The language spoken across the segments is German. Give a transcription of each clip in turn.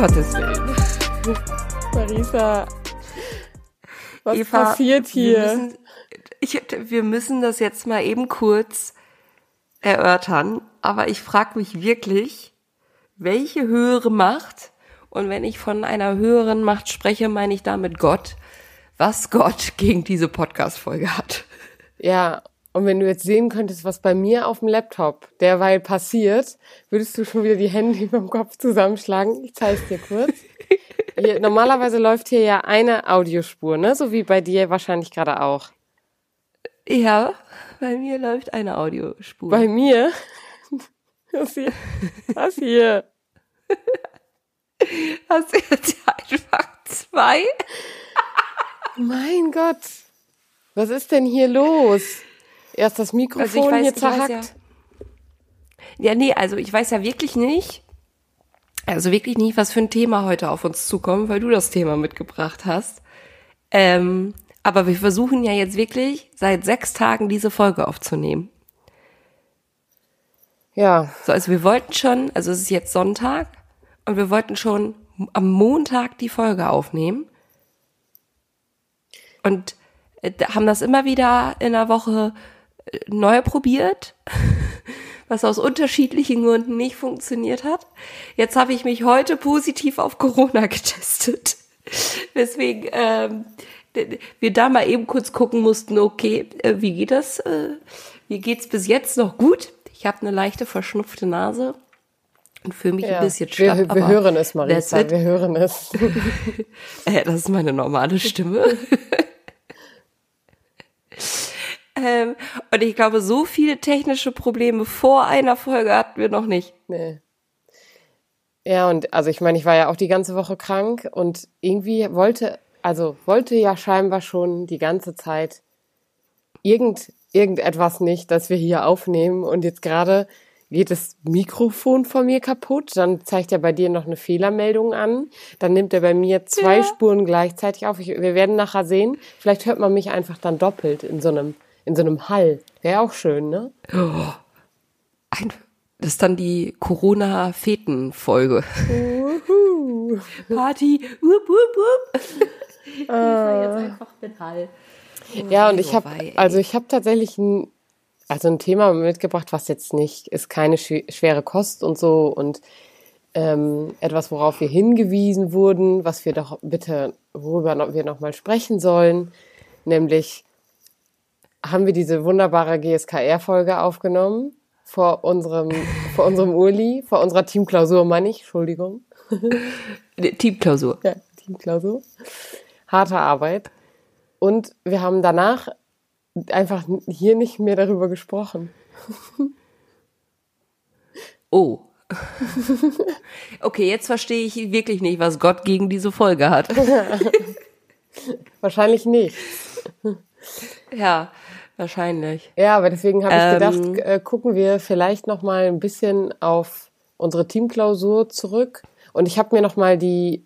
Gottes Willen. Marisa, was Eva, passiert hier? Wir müssen, ich, wir müssen das jetzt mal eben kurz erörtern, aber ich frage mich wirklich, welche höhere Macht, und wenn ich von einer höheren Macht spreche, meine ich damit Gott, was Gott gegen diese Podcast-Folge hat. Ja, und wenn du jetzt sehen könntest, was bei mir auf dem Laptop derweil passiert, würdest du schon wieder die Hände über dem Kopf zusammenschlagen. Ich zeige es dir kurz. Hier, normalerweise läuft hier ja eine Audiospur, ne? So wie bei dir wahrscheinlich gerade auch. Ja, bei mir läuft eine Audiospur. Bei mir? Das hier. Das hier. Hast du jetzt einfach zwei? Mein Gott. Was ist denn hier los? Erst das Mikrofon Also ich weiß- hier weiß zerhackt. Ja, nee, also ich weiß ja wirklich nicht, also wirklich nicht, was für ein Thema heute auf uns zukommt, weil du das Thema mitgebracht hast. Ähm, aber wir versuchen ja jetzt wirklich seit sechs Tagen diese Folge aufzunehmen. Ja, So, also wir wollten schon, also es ist jetzt Sonntag und wir wollten schon am Montag die Folge aufnehmen und äh, haben das immer wieder in der Woche neu probiert, was aus unterschiedlichen Gründen nicht funktioniert hat. Jetzt habe ich mich heute positiv auf Corona getestet, weswegen ähm, wir da mal eben kurz gucken mussten, okay, äh, wie geht das? Äh, wie geht's bis jetzt noch gut? Ich habe eine leichte verschnupfte Nase und fühle mich ja. ein bisschen schlapp. wir, wir hören es, Marisa, wir hören es. Äh, das ist meine normale Stimme. Ähm, und ich glaube, so viele technische Probleme vor einer Folge hatten wir noch nicht. Nee. Ja, und also ich meine, ich war ja auch die ganze Woche krank und irgendwie wollte, also wollte ja scheinbar schon die ganze Zeit irgend, irgendetwas nicht, dass wir hier aufnehmen und jetzt gerade geht das Mikrofon von mir kaputt, dann zeigt er bei dir noch eine Fehlermeldung an, dann nimmt er bei mir zwei Ja. Spuren gleichzeitig auf. Ich, wir werden nachher sehen, vielleicht hört man mich einfach dann doppelt in so einem, in so einem Hall. Wäre auch schön, ne? Ein, das ist dann die Corona-Feten-Folge. Party, wup, wup, wup. Ich fahr jetzt einfach mit Hall. Ja, und ich habe also ich habe tatsächlich ein also ein Thema mitgebracht, was jetzt nicht ist keine schw- schwere Kost und so und ähm, etwas, worauf wir hingewiesen wurden, was wir doch bitte worüber wir noch mal sprechen sollen, nämlich haben wir diese wunderbare GSKR-Folge aufgenommen vor unserem vor unserem Uli, vor unserer Teamklausur, meine ich, Entschuldigung. Teamklausur. Ja, Teamklausur. Harte Arbeit. Und wir haben danach einfach hier nicht mehr darüber gesprochen. Oh. Okay, jetzt verstehe ich wirklich nicht, was Gott gegen diese Folge hat. Wahrscheinlich nicht. Ja, wahrscheinlich. Ja, aber deswegen habe ich Ähm. gedacht, äh, gucken wir vielleicht noch mal ein bisschen auf unsere Teamklausur zurück. Und ich habe mir noch mal die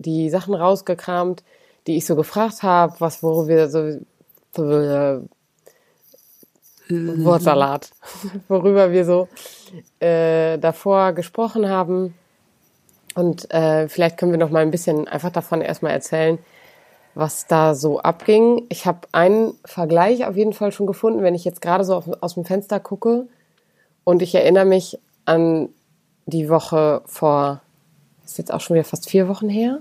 die Sachen rausgekramt, die ich so gefragt habe, was worüber wir so äh, Wortsalat, worüber wir so äh, davor gesprochen haben. Und äh, vielleicht können wir noch mal ein bisschen einfach davon erstmal erzählen, was da so abging. Ich habe einen Vergleich auf jeden Fall schon gefunden, wenn ich jetzt gerade so auf, aus dem Fenster gucke. Und ich erinnere mich an die Woche vor, ist jetzt auch schon wieder fast vier Wochen her?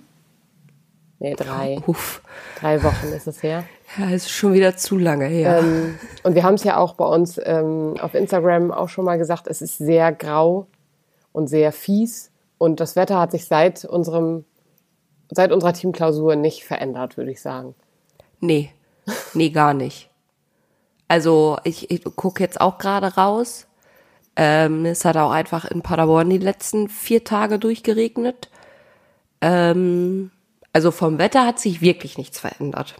Nee, drei. Uff. Drei Wochen ist es her. Ja, ist schon wieder zu lange her. Ähm, und wir haben es ja auch bei uns ähm, auf Instagram auch schon mal gesagt, es ist sehr grau und sehr fies. Und das Wetter hat sich seit unserem, seit unserer Teamklausur nicht verändert, würde ich sagen. Nee, nee, gar nicht. Also ich, ich gucke jetzt auch gerade raus. Ähm, es hat auch einfach in Paderborn die letzten vier Tage durchgeregnet. Ähm, also vom Wetter hat sich wirklich nichts verändert.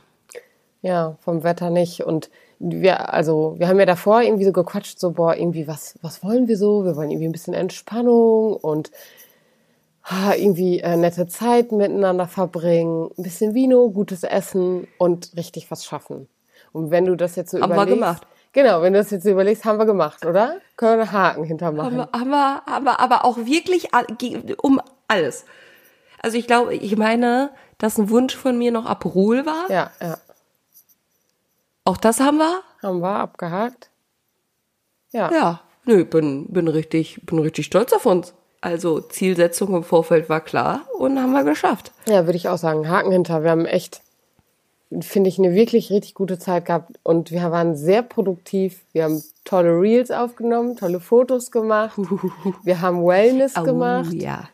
Ja, vom Wetter nicht. Und wir, also, wir haben ja davor irgendwie so gequatscht, so, boah, irgendwie, was, was wollen wir so? Wir wollen irgendwie ein bisschen Entspannung und irgendwie äh, nette Zeit miteinander verbringen, ein bisschen Vino, gutes Essen und richtig was schaffen. Und wenn du das jetzt so Haben wir überlegst. gemacht. Genau, wenn du das jetzt so überlegst, haben wir gemacht, oder? Können wir einen Haken hintermachen. Haben wir, haben wir, haben wir aber auch wirklich um alles. Also ich glaube, ich meine, dass ein Wunsch von mir noch Aperol war. Ja, ja. Auch das haben wir. Haben wir abgehakt. Ja. Ja, nö, bin, bin richtig, bin richtig stolz auf uns. Also Zielsetzung im Vorfeld war klar und haben wir geschafft. Ja, würde ich auch sagen. Haken hinter. Wir haben echt, finde ich, eine wirklich richtig gute Zeit gehabt und wir waren sehr produktiv. Wir haben tolle Reels aufgenommen, tolle Fotos gemacht. Wir haben Wellness Oh gemacht. ja.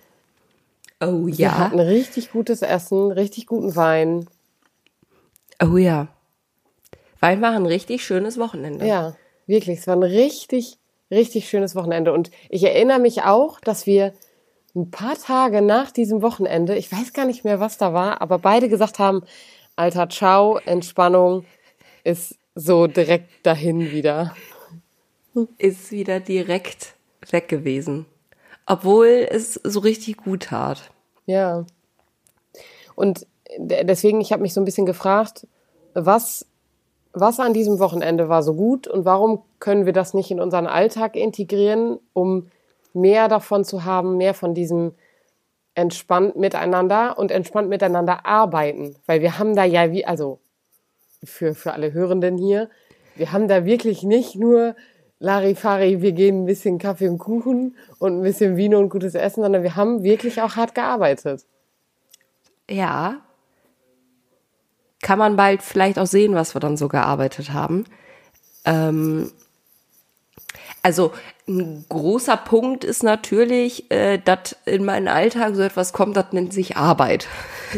Oh Wir ja. hatten richtig gutes Essen, richtig guten Wein. Oh ja. Wein war ein richtig schönes Wochenende. Ja, wirklich. Es war ein richtig, richtig schönes Wochenende. Und ich erinnere mich auch, dass wir ein paar Tage nach diesem Wochenende, ich weiß gar nicht mehr, was da war, aber beide gesagt haben, Alter, ciao, Entspannung ist so direkt dahin wieder. Ist wieder direkt weg gewesen. Obwohl es so richtig gut tat. Ja. Und de- deswegen, ich habe mich so ein bisschen gefragt, was, was an diesem Wochenende war so gut und warum können wir das nicht in unseren Alltag integrieren, um mehr davon zu haben, mehr von diesem entspannt miteinander und entspannt miteinander arbeiten. Weil wir haben da ja wie, also für, für alle Hörenden hier, wir haben da wirklich nicht nur Larifari, wir gehen ein bisschen Kaffee und Kuchen und ein bisschen Vino und gutes Essen, sondern wir haben wirklich auch hart gearbeitet. Ja. Kann man bald vielleicht auch sehen, was wir dann so gearbeitet haben. Ähm, also ein großer Punkt ist natürlich, äh, dass in meinen Alltag so etwas kommt, das nennt sich Arbeit.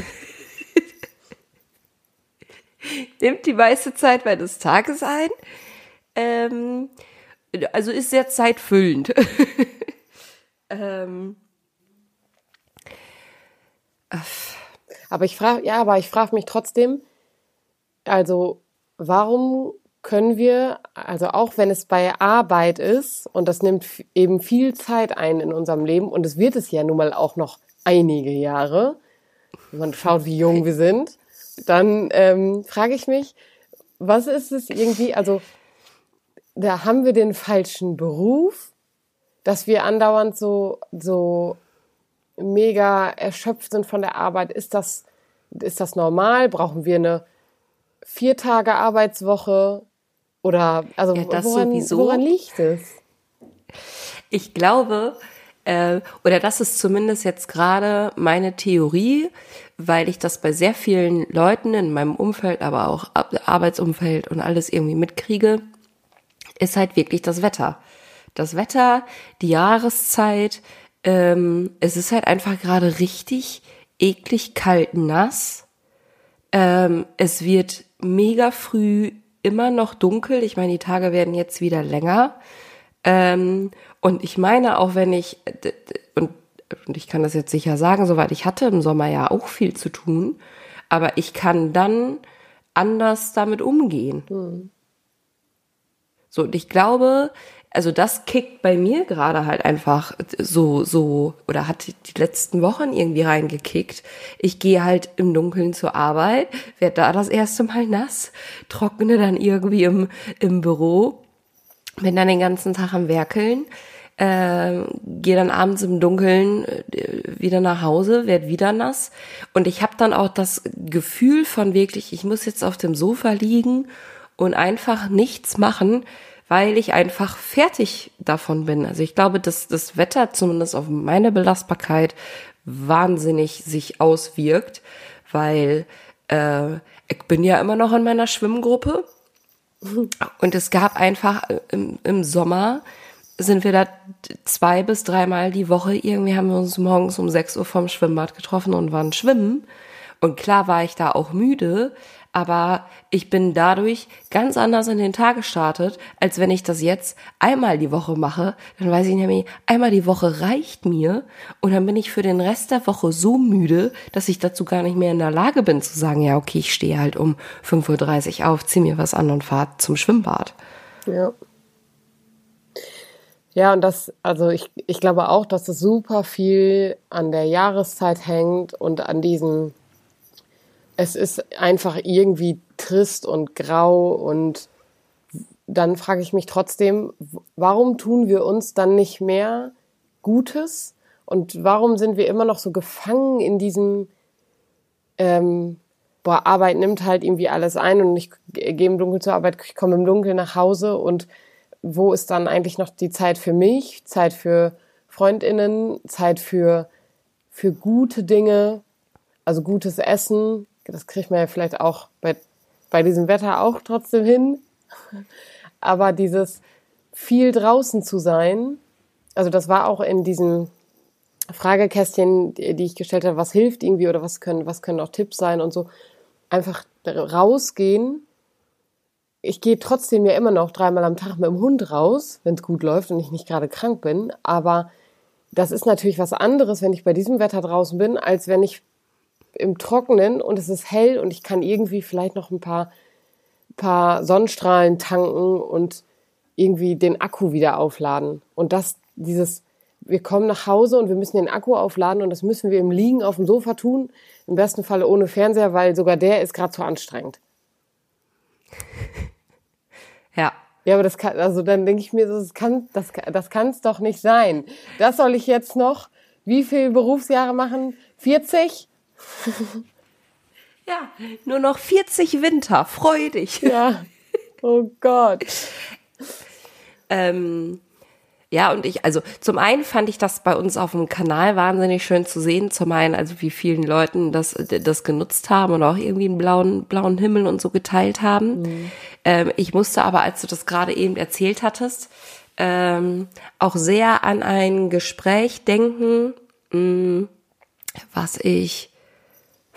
Nimmt die meiste Zeit meines Tages ein. Ähm, also ist sehr zeitfüllend. ähm, Aber ich frage, ja, aber ich frage mich trotzdem, also warum können wir, also auch wenn es bei Arbeit ist und das nimmt eben viel Zeit ein in unserem Leben und es wird es ja nun mal auch noch einige Jahre, wenn man schaut, wie jung wir sind, dann ähm, frage ich mich, was ist es irgendwie, also da haben wir den falschen Beruf, dass wir andauernd so, so mega erschöpft sind von der Arbeit. Ist das, ist das normal? Brauchen wir eine vier Tage Arbeitswoche? Oder, also, Ja, das woran, sowieso. woran liegt es? Ich glaube, äh, oder das ist zumindest jetzt gerade meine Theorie, weil ich das bei sehr vielen Leuten in meinem Umfeld, aber auch Ar- Arbeitsumfeld und alles irgendwie mitkriege, ist halt wirklich das Wetter. Das Wetter, die Jahreszeit, ähm, es ist halt einfach gerade richtig eklig kalt nass. Ähm, es wird mega früh immer noch dunkel. Ich meine, die Tage werden jetzt wieder länger. Ähm, und ich meine, auch wenn ich, und, und ich kann das jetzt sicher sagen, soweit ich hatte im Sommer ja auch viel zu tun, aber ich kann dann anders damit umgehen. So, und ich glaube, also das kickt bei mir gerade halt einfach so, so, oder hat die letzten Wochen irgendwie reingekickt. Ich gehe halt im Dunkeln zur Arbeit, werde da das erste Mal nass, trockne dann irgendwie im, im Büro, bin dann den ganzen Tag am Werkeln, äh, gehe dann abends im Dunkeln äh, wieder nach Hause, werd wieder nass und ich habe dann auch das Gefühl von wirklich, ich muss jetzt auf dem Sofa liegen und einfach nichts machen, weil ich einfach fertig davon bin. Also ich glaube, dass das Wetter zumindest auf meine Belastbarkeit wahnsinnig sich auswirkt, weil äh, ich bin ja immer noch in meiner Schwimmgruppe und es gab einfach im, im Sommer sind wir da zwei bis dreimal die Woche irgendwie haben wir uns morgens um 6 Uhr vom Schwimmbad getroffen und waren schwimmen. Und klar war ich da auch müde, aber ich bin dadurch ganz anders in den Tag gestartet, als wenn ich das jetzt einmal die Woche mache. Dann weiß ich nämlich, einmal die Woche reicht mir und dann bin ich für den Rest der Woche so müde, dass ich dazu gar nicht mehr in der Lage bin zu sagen, ja, okay, ich stehe halt um 5.30 Uhr auf, zieh mir was an und fahr zum Schwimmbad. Ja. Ja, und das, also ich, ich glaube auch, dass es super viel an der Jahreszeit hängt und an diesem, es ist einfach irgendwie trist und grau und dann frage ich mich trotzdem, warum tun wir uns dann nicht mehr Gutes Und warum sind wir immer noch so gefangen in diesem, ähm, boah, Arbeit nimmt halt irgendwie alles ein und ich gehe im Dunkeln zur Arbeit, ich komme im Dunkeln nach Hause und wo ist dann eigentlich noch die Zeit für mich, Zeit für Freundinnen, Zeit für, für gute Dinge, also gutes Essen. Das kriegt man ja vielleicht auch bei, bei diesem Wetter auch trotzdem hin. Aber dieses viel draußen zu sein, also das war auch in diesem Fragekästchen, die ich gestellt habe, was hilft irgendwie oder was können, was können auch Tipps sein und so. Einfach rausgehen. Ich gehe trotzdem ja immer noch dreimal am Tag mit dem Hund raus, wenn es gut läuft und ich nicht gerade krank bin. Aber das ist natürlich was anderes, wenn ich bei diesem Wetter draußen bin, als wenn ich im Trockenen und es ist hell und ich kann irgendwie vielleicht noch ein paar, paar Sonnenstrahlen tanken und irgendwie den Akku wieder aufladen. Und das, dieses, wir kommen nach Hause und wir müssen den Akku aufladen und das müssen wir im Liegen auf dem Sofa tun. Im besten Falle ohne Fernseher, weil sogar der ist gerade zu anstrengend. Ja. Ja, aber das kann, also dann denke ich mir, das kann, das, das kann es doch nicht sein. Das soll ich jetzt noch, wie viele Berufsjahre machen? 40? Ja, nur noch 40 Winter, freu dich. Ja. Oh Gott. ähm, ja, und ich, also zum einen fand ich das bei uns auf dem Kanal wahnsinnig schön zu sehen. Zum einen, also wie vielen Leuten das, das genutzt haben und auch irgendwie einen blauen, blauen Himmel und so geteilt haben. Mhm. Ähm, ich musste aber, als du das gerade eben erzählt hattest, ähm, auch sehr an ein Gespräch denken, mh, mm, was ich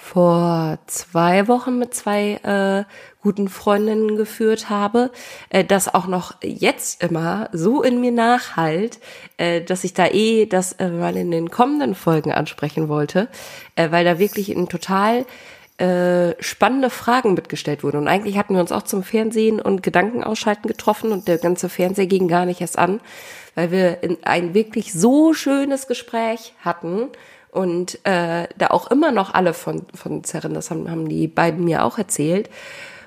vor zwei Wochen mit zwei äh, guten Freundinnen geführt habe, äh, das auch noch jetzt immer so in mir nachhalt, äh, dass ich da eh das äh, mal in den kommenden Folgen ansprechen wollte, äh, weil da wirklich ein total äh, spannende Fragen mitgestellt wurden. Und eigentlich hatten wir uns auch zum Fernsehen und Gedankenausschalten getroffen und der ganze Fernseher ging gar nicht erst an, weil wir ein wirklich so schönes Gespräch hatten und äh, da auch immer noch alle von, von zerren, das haben, haben die beiden mir auch erzählt,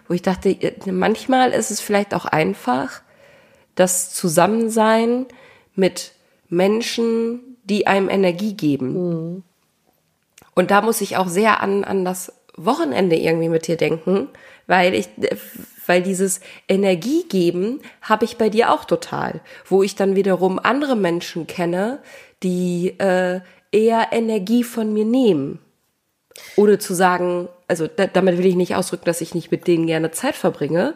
wo ich dachte, manchmal ist es vielleicht auch einfach, das Zusammensein mit Menschen, die einem Energie geben. Mhm. Und da muss ich auch sehr an, an das Wochenende irgendwie mit dir denken, weil ich, weil dieses Energie geben habe ich bei dir auch total, wo ich dann wiederum andere Menschen kenne, die äh, eher Energie von mir nehmen. Ohne zu sagen, also da, damit will ich nicht ausdrücken, dass ich nicht mit denen gerne Zeit verbringe,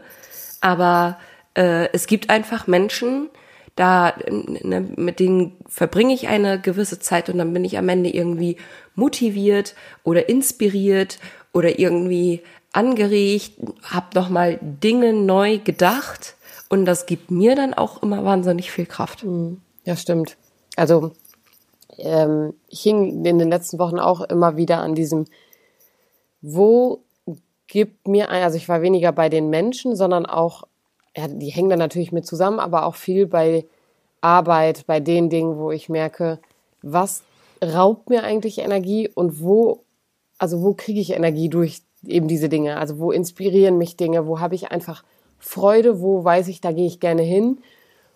aber äh, es gibt einfach Menschen, da ne, mit denen verbringe ich eine gewisse Zeit und dann bin ich am Ende irgendwie motiviert oder inspiriert oder irgendwie angeregt, habe noch mal Dinge neu gedacht und das gibt mir dann auch immer wahnsinnig viel Kraft. Mhm. Ja, stimmt. Also ähm, ich hing in den letzten Wochen auch immer wieder an diesem, wo gibt mir ein, also ich war weniger bei den Menschen, sondern auch, ja, die hängen da natürlich mit zusammen, aber auch viel bei Arbeit, bei den Dingen, wo ich merke, was raubt mir eigentlich Energie und wo, also wo kriege ich Energie durch eben diese Dinge? Also wo inspirieren mich Dinge? Wo habe ich einfach Freude? Wo weiß ich, da gehe ich gerne hin?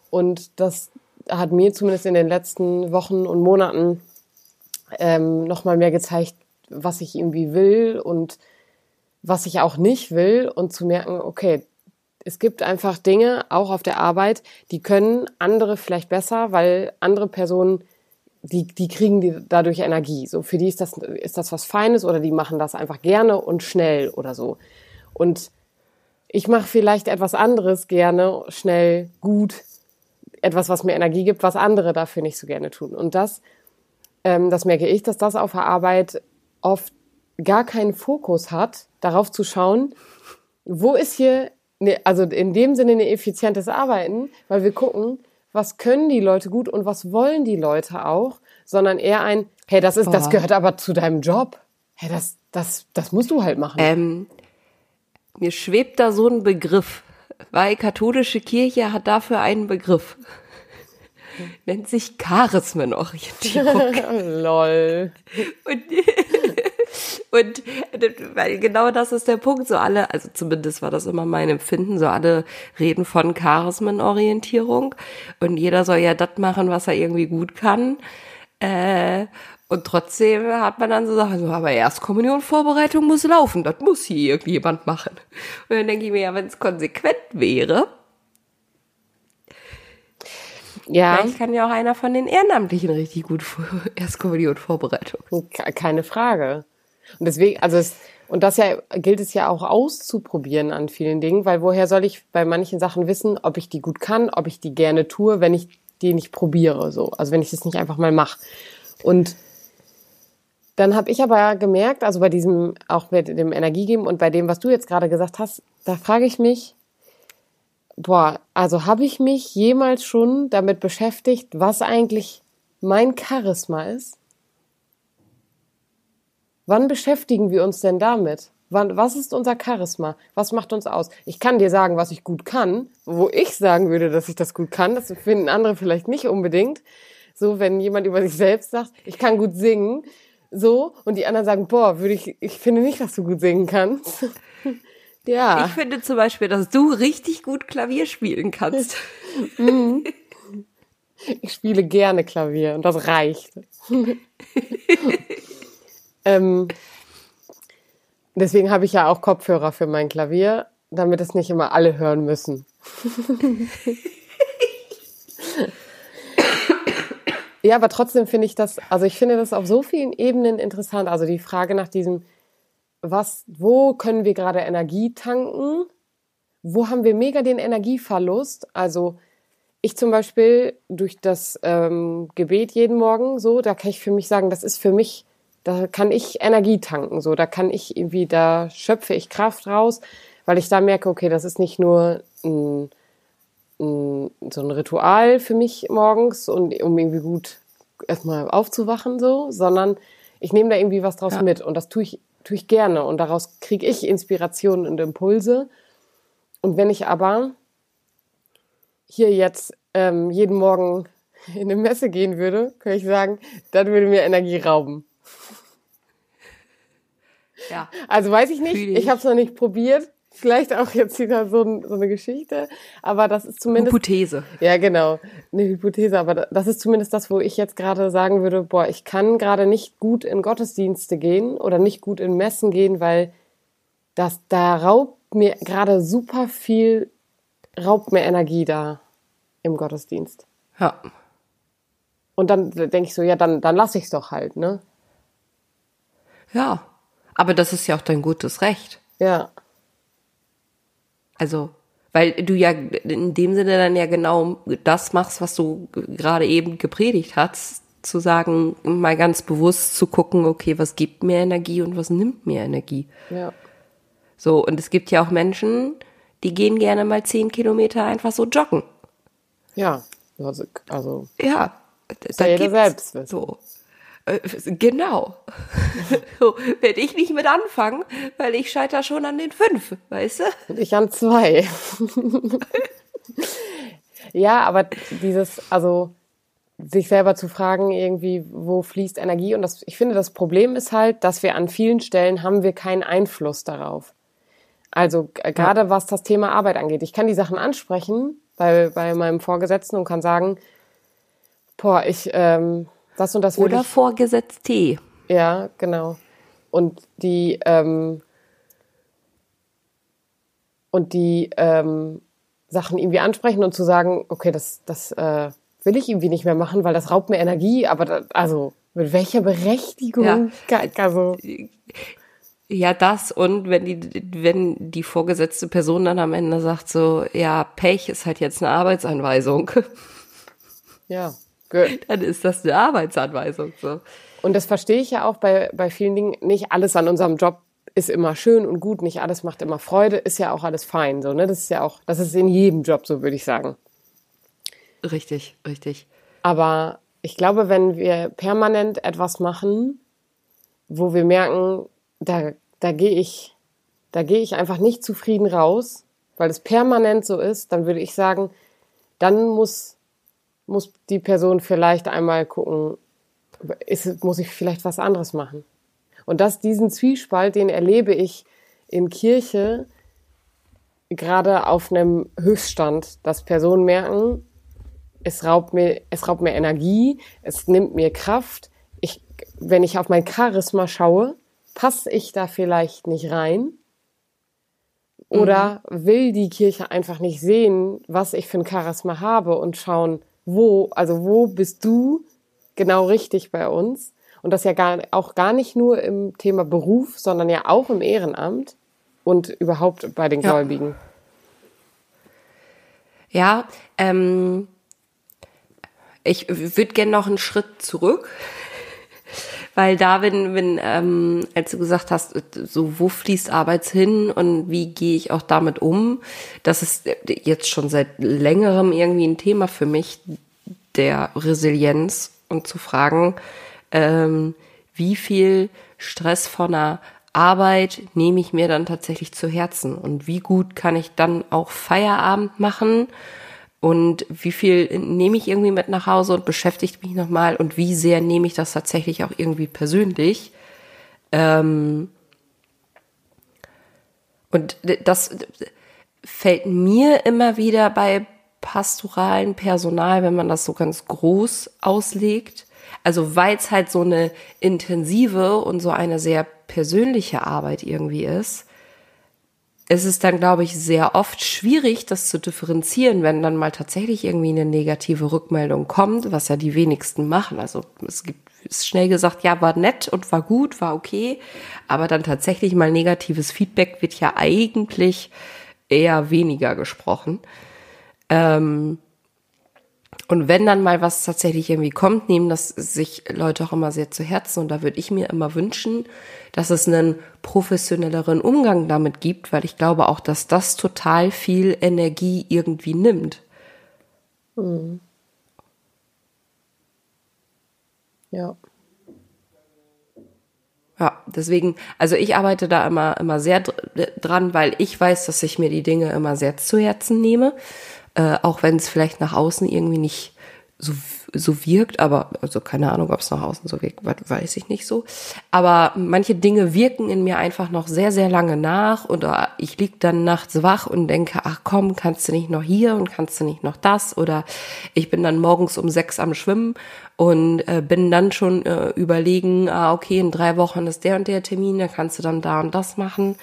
Und das hat mir zumindest in den letzten Wochen und Monaten ähm, nochmal mehr gezeigt, was ich irgendwie will und was ich auch nicht will und zu merken, okay, es gibt einfach Dinge, auch auf der Arbeit, die können andere vielleicht besser, weil andere Personen, die, die kriegen die dadurch Energie. So, für die ist das, ist das was Feines oder die machen das einfach gerne und schnell oder so. Und ich mache vielleicht etwas anderes gerne, schnell, gut, etwas, was mir Energie gibt, was andere dafür nicht so gerne tun. Und das, ähm, das merke ich, dass das auf der Arbeit oft gar keinen Fokus hat, darauf zu schauen, wo ist hier, ne, also in dem Sinne ein effizientes Arbeiten, weil wir gucken, was können die Leute gut und was wollen die Leute auch, sondern eher ein, hey, das ist, Boah. das gehört aber zu deinem Job. Hey, das, das, das musst du halt machen. Ähm, mir schwebt da so ein Begriff weil katholische Kirche hat dafür einen Begriff. Nennt sich Charismenorientierung. Lol. Und, und weil genau das ist der Punkt. So alle, also zumindest war das immer mein Empfinden, so alle reden von Charismenorientierung und jeder soll ja das machen, was er irgendwie gut kann. Äh, und trotzdem hat man dann so Sachen, so, aber Erstkommunionvorbereitung muss laufen, das muss hier irgendjemand machen. Und dann denke ich mir, ja, wenn es konsequent wäre, Ja, vielleicht kann ja auch einer von den Ehrenamtlichen richtig gut vor- Erstkommunionvorbereitung. ke- keine Frage. Und deswegen, also es, und das ja gilt es ja auch auszuprobieren an vielen Dingen, weil woher soll ich bei manchen Sachen wissen, ob ich die gut kann, ob ich die gerne tue, wenn ich die nicht probiere, so. Also wenn ich das nicht einfach mal mache. Und dann habe ich aber gemerkt, also bei diesem, auch mit dem Energiegeben und bei dem, was du jetzt gerade gesagt hast, da frage ich mich, boah, also habe ich mich jemals schon damit beschäftigt, was eigentlich mein Charisma ist? Wann beschäftigen wir uns denn damit? Wann, was ist unser Charisma? Was macht uns aus? Ich kann dir sagen, was ich gut kann, wo ich sagen würde, dass ich das gut kann. Das finden andere vielleicht nicht unbedingt. So, wenn jemand über sich selbst sagt, ich kann gut singen, so, und die anderen sagen, boah, würde ich, ich finde nicht, dass du gut singen kannst. ja. Ich finde zum Beispiel, dass du richtig gut Klavier spielen kannst. Ich spiele gerne Klavier und das reicht. ähm, deswegen habe ich ja auch Kopfhörer für mein Klavier, damit es nicht immer alle hören müssen. Ja, aber trotzdem finde ich das, also ich finde das auf so vielen Ebenen interessant. Also die Frage nach diesem, was, wo können wir gerade Energie tanken? Wo haben wir mega den Energieverlust? Also ich zum Beispiel durch das ähm, Gebet jeden Morgen so, da kann ich für mich sagen, das ist für mich, da kann ich Energie tanken, so, da kann ich irgendwie, da schöpfe ich Kraft raus, weil ich da merke, okay, das ist nicht nur ein, ein, so ein Ritual für mich morgens und um irgendwie gut erstmal aufzuwachen, so, sondern ich nehme da irgendwie was draus Ja. mit und das tue ich, tue ich gerne und daraus kriege ich Inspirationen und Impulse. Und wenn ich aber hier jetzt ähm, jeden Morgen in eine Messe gehen würde, könnte ich sagen, das würde mir Energie rauben. Ja. Also weiß ich nicht, ich. habe es noch nicht probiert. Vielleicht auch jetzt wieder so, ein, so eine Geschichte, aber das ist zumindest Hypothese. ja genau eine Hypothese, aber da- das ist zumindest das, wo ich jetzt gerade sagen würde, boah, ich kann gerade nicht gut in Gottesdienste gehen oder nicht gut in Messen gehen, weil das da raubt mir gerade super viel raubt mir Energie da im Gottesdienst. Ja. Und dann denke ich so, ja, dann, dann lasse ich es doch halt, ne? Ja. Aber das ist ja auch dein gutes Recht. Ja, Also, weil du ja in dem Sinne dann ja genau das machst, was du gerade eben gepredigt hast, zu sagen, mal ganz bewusst zu gucken, okay, was gibt mir Energie und was nimmt mir Energie. ja, So, und es gibt ja auch Menschen, die gehen gerne mal zehn Kilometer einfach so joggen. ja. Also, also Ja. ja jeder selbst. So. Äh, Genau. so, werde ich nicht mit anfangen, weil ich scheiter schon an den fünf, weißt du? und ich an zwei. ja, aber dieses, also sich selber zu fragen, irgendwie, wo fließt Energie? Und das, ich finde, das Problem ist halt, dass wir an vielen Stellen haben wir keinen Einfluss darauf. Also gerade was das Thema Arbeit angeht. Ich kann die Sachen ansprechen bei, bei meinem Vorgesetzten und kann sagen, boah, ich, ähm, das und das will Oder ich, vorgesetzt Tee. Ja, genau. Und die, ähm, und die ähm, Sachen irgendwie ansprechen und zu sagen, okay, das, das äh, will ich irgendwie nicht mehr machen, weil das raubt mir Energie, aber da, also mit welcher Berechtigung? Ja. Also, Ja, das und wenn die, wenn die vorgesetzte Person dann am Ende sagt so, ja, Pech ist halt jetzt eine Arbeitsanweisung, ja. Gut. dann ist das eine Arbeitsanweisung, so. Und das verstehe ich ja auch bei, bei vielen Dingen. Nicht alles an unserem Job ist immer schön und gut, nicht alles macht immer Freude, ist ja auch alles fein, so, ne? Das ist ja auch, das ist in jedem Job so, würde ich sagen. Richtig, richtig. Aber ich glaube, wenn wir permanent etwas machen, wo wir merken, da, da gehe ich, da gehe ich einfach nicht zufrieden raus, weil es permanent so ist, dann würde ich sagen, dann muss, muss die Person vielleicht einmal gucken, ist, muss ich vielleicht was anderes machen. Und das, diesen Zwiespalt, den erlebe ich in Kirche gerade auf einem Höchststand, dass Personen merken, es raubt mir, es raubt mir Energie, es nimmt mir Kraft. Ich, wenn ich auf mein Charisma schaue, passe ich da vielleicht nicht rein? Oder mhm. will die Kirche einfach nicht sehen, was ich für ein Charisma habe und schauen, wo, also wo bist du genau richtig bei uns? Und das ja gar, auch gar nicht nur im Thema Beruf, sondern ja auch im Ehrenamt und überhaupt bei den Gläubigen. Ja, ähm, ich würde gerne noch einen Schritt zurück, weil da, wenn, wenn ähm, als du gesagt hast, so wo fließt Arbeits hin und wie gehe ich auch damit um, das ist jetzt schon seit längerem irgendwie ein Thema für mich, der Resilienz und zu fragen, ähm, wie viel Stress von einer Arbeit nehme ich mir dann tatsächlich zu Herzen? Und wie gut kann ich dann auch Feierabend machen und wie viel nehme ich irgendwie mit nach Hause und beschäftigt mich nochmal und wie sehr nehme ich das tatsächlich auch irgendwie persönlich. Ähm und das fällt mir immer wieder bei pastoralen Personal, wenn man das so ganz groß auslegt. Also weil es halt so eine intensive und so eine sehr persönliche Arbeit irgendwie ist, ist es dann, glaube ich, sehr oft schwierig, das zu differenzieren, wenn dann mal tatsächlich irgendwie eine negative Rückmeldung kommt, was ja die wenigsten machen. Also es gibt ist schnell gesagt, ja, war nett und war gut, war okay, aber dann tatsächlich mal negatives Feedback wird ja eigentlich eher weniger gesprochen. Ähm, und wenn dann mal was tatsächlich irgendwie kommt, nehmen das sich Leute auch immer sehr zu Herzen. Und da würde ich mir immer wünschen, dass es einen professionelleren Umgang damit gibt, weil ich glaube auch, dass das total viel Energie irgendwie nimmt. Mhm. Ja. Ja, deswegen, also ich arbeite da immer, immer sehr dran, weil ich weiß, dass ich mir die Dinge immer sehr zu Herzen nehme äh, auch wenn es vielleicht nach außen irgendwie nicht so, so wirkt, aber also keine Ahnung, ob es nach außen so wirkt, weiß ich nicht so. Aber manche Dinge wirken in mir einfach noch sehr, sehr lange nach oder ich lieg dann nachts wach und denke, ach komm, kannst du nicht noch hier und kannst du nicht noch das oder ich bin dann morgens um sechs am Schwimmen und äh, bin dann schon äh, überlegen, ah okay, in drei Wochen ist der und der Termin, da kannst du dann da und das machen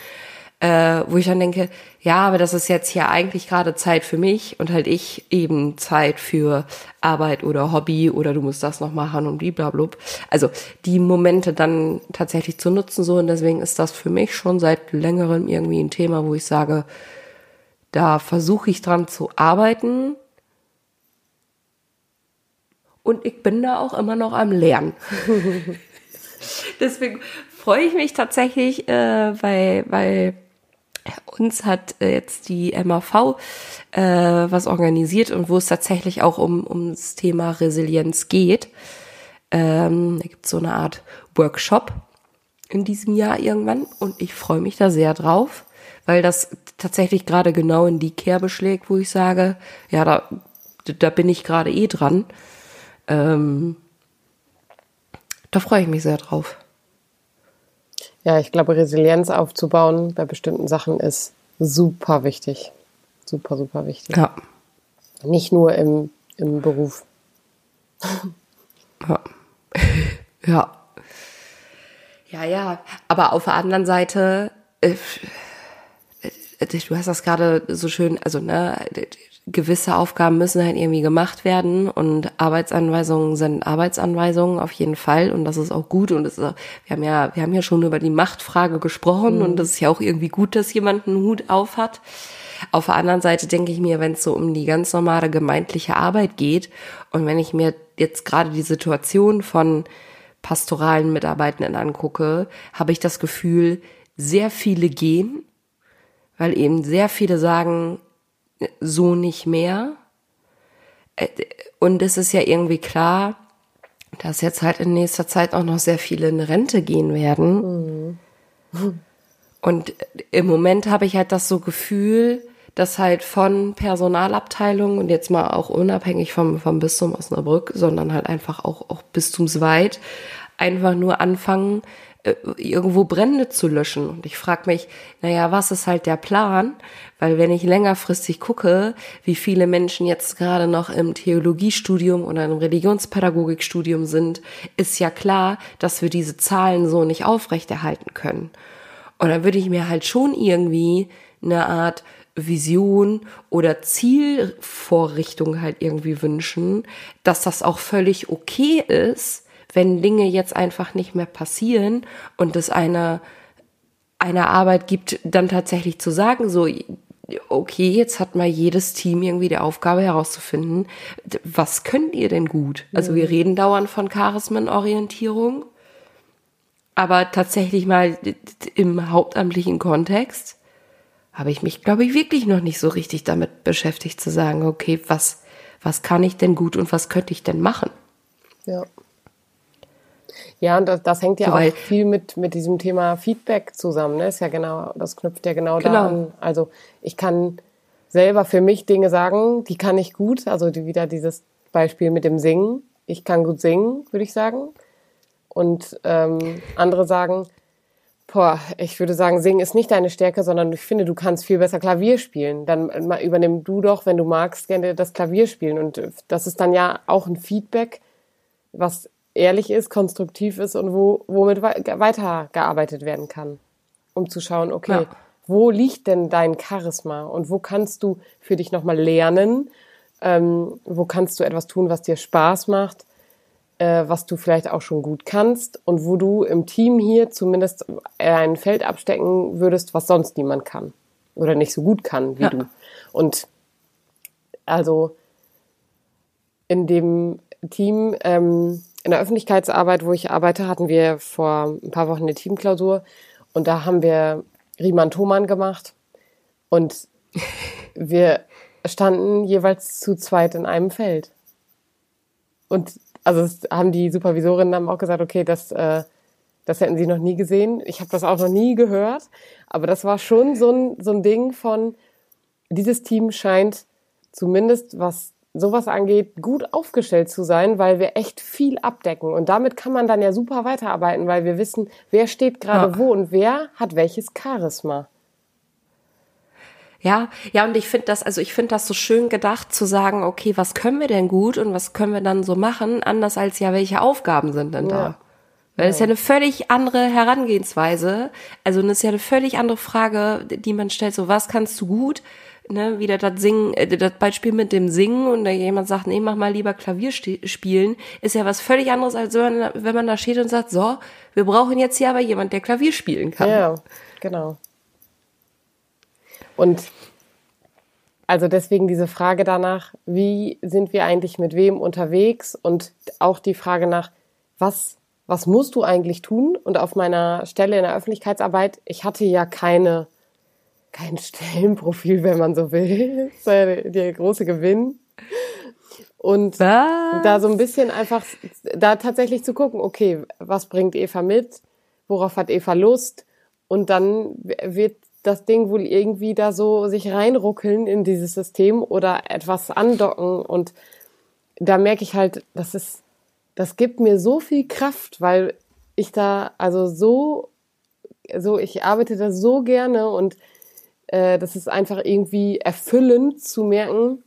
äh, wo ich dann denke, ja, aber das ist jetzt hier eigentlich gerade Zeit für mich und halt ich eben Zeit für Arbeit oder Hobby oder du musst das noch machen und blablabla. Also die Momente dann tatsächlich zu nutzen so und deswegen ist das für mich schon seit längerem irgendwie ein Thema, wo ich sage, da versuche ich dran zu arbeiten und ich bin da auch immer noch am Lernen. deswegen freue ich mich tatsächlich, äh, weil, weil uns hat äh, jetzt die MAV äh, was organisiert und wo es tatsächlich auch um, um das Thema Resilienz geht. Ähm, da gibt es so eine Art Workshop in diesem Jahr irgendwann und ich freue mich da sehr drauf, weil das tatsächlich gerade genau in die Kerbe schlägt, wo ich sage, ja, da, da bin ich gerade eh dran. Ähm, da freue ich mich sehr drauf. Ja, ich glaube, Resilienz aufzubauen bei bestimmten Sachen ist super wichtig. Super, super wichtig. Ja. Nicht nur im, im Beruf. Ja. ja. Ja, ja. Aber auf der anderen Seite, äh, äh, du hast das gerade so schön, also ne, gewisse Aufgaben müssen halt irgendwie gemacht werden und Arbeitsanweisungen sind Arbeitsanweisungen auf jeden Fall und das ist auch gut und ist, wir haben ja wir haben ja schon über die Machtfrage gesprochen mhm. und das ist ja auch irgendwie gut, dass jemand einen Hut auf hat. Auf der anderen Seite denke ich mir, wenn es so um die ganz normale gemeindliche Arbeit geht und wenn ich mir jetzt gerade die Situation von pastoralen Mitarbeitenden angucke, habe ich das Gefühl, sehr viele gehen, weil eben sehr viele sagen, so nicht mehr. Äh, und es ist ja irgendwie klar, dass jetzt halt in nächster Zeit auch noch sehr viele in Rente gehen werden. Mhm. Und im Moment habe ich halt das so Gefühl, dass halt von Personalabteilungen und jetzt mal auch unabhängig vom, vom Bistum Osnabrück, sondern halt einfach auch, auch bistumsweit einfach nur anfangen, äh, irgendwo Brände zu löschen. Und ich frage mich, naja, was ist halt der Plan? Weil wenn ich längerfristig gucke, wie viele Menschen jetzt gerade noch im Theologiestudium oder im Religionspädagogikstudium sind, ist ja klar, dass wir diese Zahlen so nicht aufrechterhalten können. Und dann würde ich mir halt schon irgendwie eine Art Vision oder Zielvorrichtung halt irgendwie wünschen, dass das auch völlig okay ist, wenn Dinge jetzt einfach nicht mehr passieren und es eine, eine Arbeit gibt, dann tatsächlich zu sagen, so, okay, jetzt hat mal jedes Team irgendwie die Aufgabe herauszufinden, was könnt ihr denn gut? Also wir reden dauernd von Charismenorientierung, aber tatsächlich mal im hauptamtlichen Kontext habe ich mich, glaube ich, wirklich noch nicht so richtig damit beschäftigt zu sagen, okay, was, was kann ich denn gut und was könnte ich denn machen? Ja. Ja, und das, das hängt ja so, auch viel mit, mit diesem Thema Feedback zusammen. Ne? Ist ja genau, das knüpft ja genau, genau. da an. Also ich kann selber für mich Dinge sagen, die kann ich gut. Also die, wieder dieses Beispiel mit dem Singen. Ich kann gut singen, würde ich sagen. Und ähm, andere sagen, Boah, ich würde sagen, singen ist nicht deine Stärke, sondern ich finde, du kannst viel besser Klavier spielen. Dann übernimm du doch, wenn du magst, gerne das Klavier spielen. Und das ist dann ja auch ein Feedback, was ehrlich ist, konstruktiv ist und wo, womit weitergearbeitet werden kann. Um zu schauen, okay, ja. wo liegt denn dein Charisma und wo kannst du für dich nochmal lernen? Ähm, wo kannst du etwas tun, was dir Spaß macht? äh, was du vielleicht auch schon gut kannst und wo du im Team hier zumindest ein Feld abstecken würdest, was sonst niemand kann oder nicht so gut kann wie ja. du. Und also in dem Team, ähm, in der Öffentlichkeitsarbeit, wo ich arbeite, hatten wir vor ein paar Wochen eine Teamklausur und da haben wir Riemann Thomann gemacht und wir standen jeweils zu zweit in einem Feld. Und also haben die Supervisorinnen haben auch gesagt, okay, das, äh, das hätten sie noch nie gesehen. Ich habe das auch noch nie gehört, aber das war schon so ein, so ein Ding von, dieses Team scheint zumindest, was sowas angeht, gut aufgestellt zu sein, weil wir echt viel abdecken. Und damit kann man dann ja super weiterarbeiten, weil wir wissen, wer steht gerade ja. wo und wer hat welches Charisma. Ja, ja, und ich finde das, also ich finde das so schön gedacht zu sagen, okay, was können wir denn gut und was können wir dann so machen, anders als ja, welche Aufgaben sind denn da? Ja. Weil ja. es ist ja eine völlig andere Herangehensweise. Also das ist ja eine völlig andere Frage, die man stellt. So, was kannst du gut? Ne, wieder das Singen, äh, das Beispiel mit dem Singen und da jemand sagt, nee, mach mal lieber Klavier spielen, ist ja was völlig anderes, als wenn man, wenn man da steht und sagt, so, wir brauchen jetzt hier aber jemand, der Klavier spielen kann. Ja, genau. Und also deswegen diese Frage danach, wie sind wir eigentlich mit wem unterwegs und auch die Frage nach, was, was musst du eigentlich tun? Und auf meiner Stelle in der Öffentlichkeitsarbeit, ich hatte ja keine, kein Stellenprofil, wenn man so will. Das war der große Gewinn. Und was? da so ein bisschen einfach, da tatsächlich zu gucken, okay, was bringt Eva mit? Worauf hat Eva Lust? Und dann wird das Ding wohl irgendwie da so sich reinruckeln in dieses System oder etwas andocken und da merke ich halt, das ist, das gibt mir so viel Kraft, weil ich da also so, so ich arbeite da so gerne und äh, das ist einfach irgendwie erfüllend zu merken,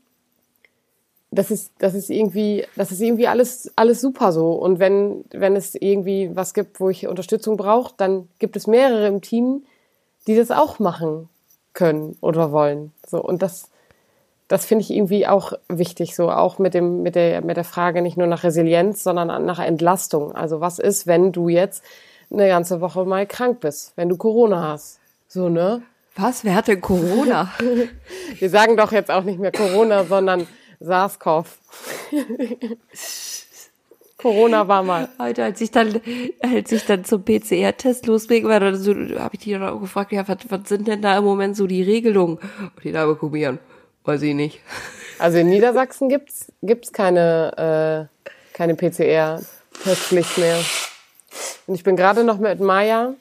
das ist, das ist irgendwie, das ist irgendwie alles, alles super so. Und wenn, wenn es irgendwie was gibt, wo ich Unterstützung brauche, dann gibt es mehrere im Team, die das auch machen können oder wollen. So und das das finde ich irgendwie auch wichtig, so auch mit dem mit der mit der Frage nicht nur nach Resilienz, sondern nach Entlastung. Also was ist, wenn du jetzt eine ganze Woche mal krank bist, wenn du Corona hast, so ne? Was? Wer hat denn Corona? Wir sagen doch jetzt auch nicht mehr Corona, sondern SARS-CoV. Corona war mal. Heute, als ich dann, als ich dann zum PCR-Test loslegen war, dann so, habe ich die dann auch gefragt, ja, was, was sind denn da im Moment so die Regelungen? Und die Dame guckieren. Weiß ich nicht. Also in Niedersachsen gibt's, gibt's keine, äh, keine PCR-Testpflicht mehr. Und ich bin gerade noch mit Maya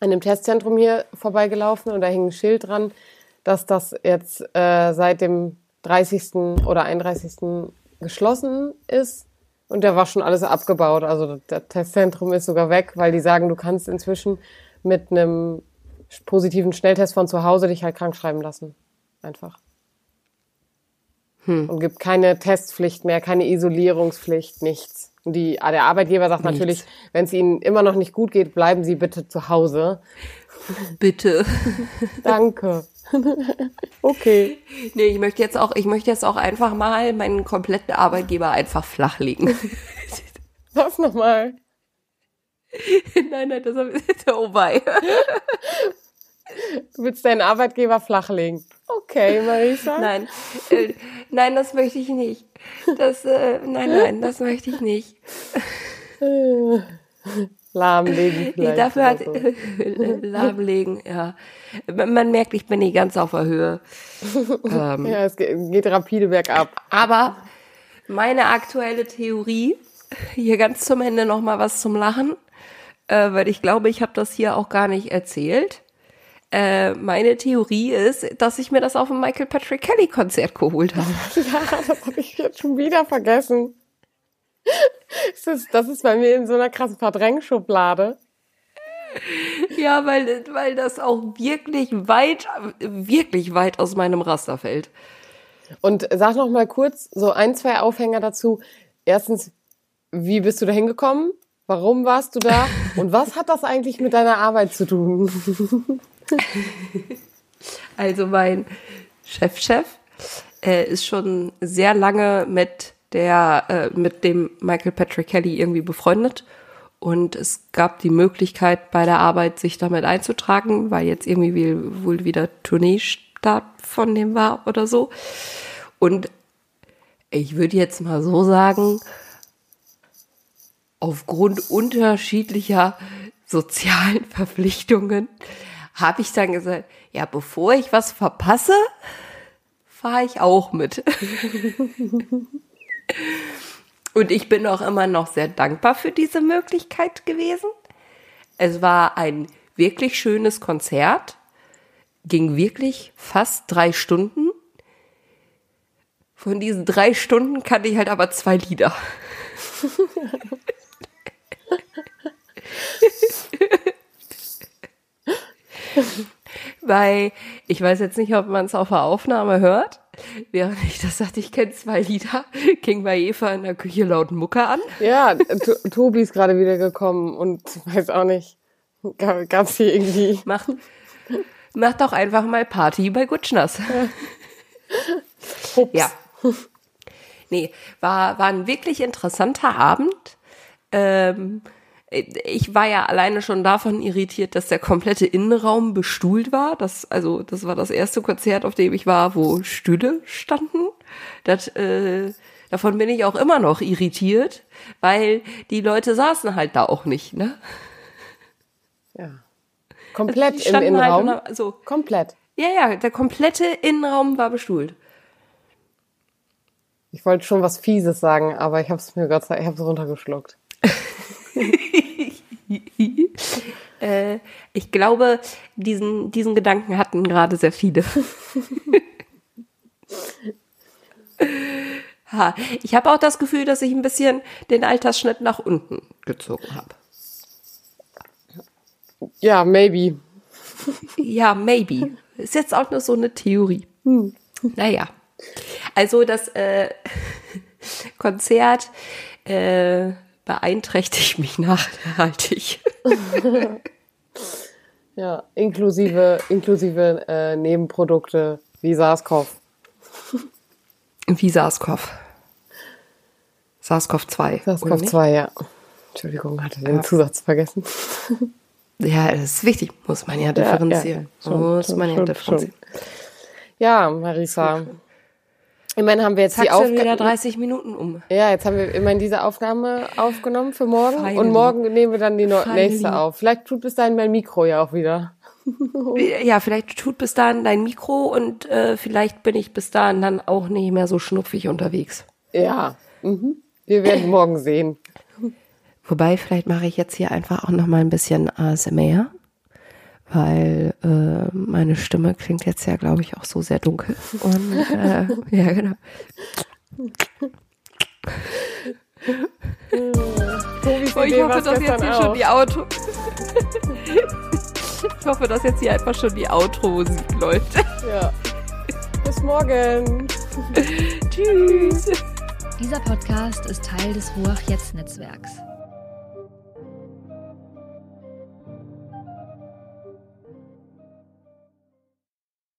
an dem Testzentrum hier vorbeigelaufen und da hing ein Schild dran, dass das jetzt äh, seit dem 30. oder 31. geschlossen ist Und da war schon alles abgebaut. Also das Testzentrum ist sogar weg, weil die sagen, du kannst inzwischen mit einem positiven Schnelltest von zu Hause dich halt krank schreiben lassen. Einfach. Hm. Und gibt keine Testpflicht mehr, keine Isolierungspflicht, nichts. Und die, der Arbeitgeber sagt nichts. natürlich, wenn es ihnen immer noch nicht gut geht, bleiben sie bitte zu Hause. Bitte. Danke. okay. Nee, ich möchte jetzt auch, ich möchte jetzt auch einfach mal meinen kompletten Arbeitgeber einfach flachlegen. Was nochmal? nein, nein, das ist oh bei. Du willst deinen Arbeitgeber flachlegen. Okay, Marisa. Nein, äh, nein, das möchte ich nicht. Das, äh, nein, nein, das möchte ich nicht. Lahmlegen vielleicht. Dafür hat so. lahmlegen, ja. Man merkt, ich bin nicht ganz auf der Höhe. ähm, ja, es geht rapide bergab. Aber meine aktuelle Theorie, hier ganz zum Ende noch mal was zum Lachen, äh, weil ich glaube, ich habe das hier auch gar nicht erzählt. Äh, meine Theorie ist, dass ich mir das auf dem Michael Patrick Kelly Konzert geholt habe. ja, das habe ich jetzt schon wieder vergessen. Das ist, das ist bei mir in so einer krassen Verdrängschublade. Ja, weil, weil das auch wirklich weit, wirklich weit aus meinem Raster fällt. Und sag noch mal kurz so ein, zwei Aufhänger dazu. Erstens, wie bist du da hingekommen? Warum warst du da? Und was hat das eigentlich mit deiner Arbeit zu tun? Also mein Chefchef äh, ist schon sehr lange mit der äh, mit dem Michael Patrick Kelly irgendwie befreundet und es gab die Möglichkeit bei der Arbeit sich damit einzutragen, weil jetzt irgendwie wohl wieder Tourneestart von dem war oder so. Und ich würde jetzt mal so sagen, aufgrund unterschiedlicher sozialen Verpflichtungen habe ich dann gesagt, ja, bevor ich was verpasse, fahre ich auch mit. Und ich bin auch immer noch sehr dankbar für diese Möglichkeit gewesen. Es war ein wirklich schönes Konzert, ging wirklich fast drei Stunden. Von diesen drei Stunden kannte ich halt aber zwei Lieder. Weil ich weiß jetzt nicht, ob man es auf der Aufnahme hört. Während ich das sagte, ich kenne zwei Lieder, ging bei Eva in der Küche laut Mucke an. Ja, Tobi ist gerade wieder gekommen und weiß auch nicht, gab es hier irgendwie. Mach, mach doch einfach mal Party bei Gutschners. Ups. Ja. Nee, war, war ein wirklich interessanter Abend. Ähm, ich war ja alleine schon davon irritiert, dass der komplette Innenraum bestuhlt war. Das, also, das war das erste Konzert, auf dem ich war, wo Stühle standen. Das, äh, davon bin ich auch immer noch irritiert, weil die Leute saßen halt da auch nicht, ne? Ja. Komplett also im Innenraum. Halt so. Komplett. Ja, ja, der komplette Innenraum war bestuhlt. Ich wollte schon was Fieses sagen, aber ich habe es mir Gott sei Dank, ich habe es runtergeschluckt. äh, ich glaube, diesen, diesen Gedanken hatten gerade sehr viele. ha, ich habe auch das Gefühl, dass ich ein bisschen den Altersschnitt nach unten gezogen habe. Ja, maybe. ja, maybe. Ist jetzt auch nur so eine Theorie. Hm. Naja. Also das äh, Konzert äh, beeinträchtigt mich nachhaltig. ja, inklusive, inklusive äh, Nebenprodukte wie SARS-CoV. Wie SARS-CoV. SARS-CoV-2. SARS-CoV-2, ja. Entschuldigung, hatte den Zusatz vergessen. Ja, das ist wichtig, muss man ja differenzieren. Ja, ja, schon, muss man ja differenzieren. Schon. Ja, Marisa. Immerhin haben wir jetzt Zack, die Aufgabe. wieder 30 Minuten um. Ja, jetzt haben wir immerhin diese Aufnahme aufgenommen für morgen. Finally. Und morgen nehmen wir dann die Finally. nächste auf. Vielleicht tut bis dahin mein Mikro ja auch wieder. ja, vielleicht tut bis dahin dein Mikro und äh, vielleicht bin ich bis dahin dann auch nicht mehr so schnuffig unterwegs. Ja, mhm. wir werden morgen sehen. Wobei, vielleicht mache ich jetzt hier einfach auch noch mal ein bisschen ASMR weil äh, meine Stimme klingt jetzt ja, glaube ich, auch so sehr dunkel. Und äh, ja, genau. Oh, ich hoffe, dass jetzt hier auch. schon die Auto. ich hoffe, dass jetzt hier einfach schon die Outro-Musik läuft. Ja. Bis morgen. Tschüss. Dieser Podcast ist Teil des Ruach Jetzt Netzwerks.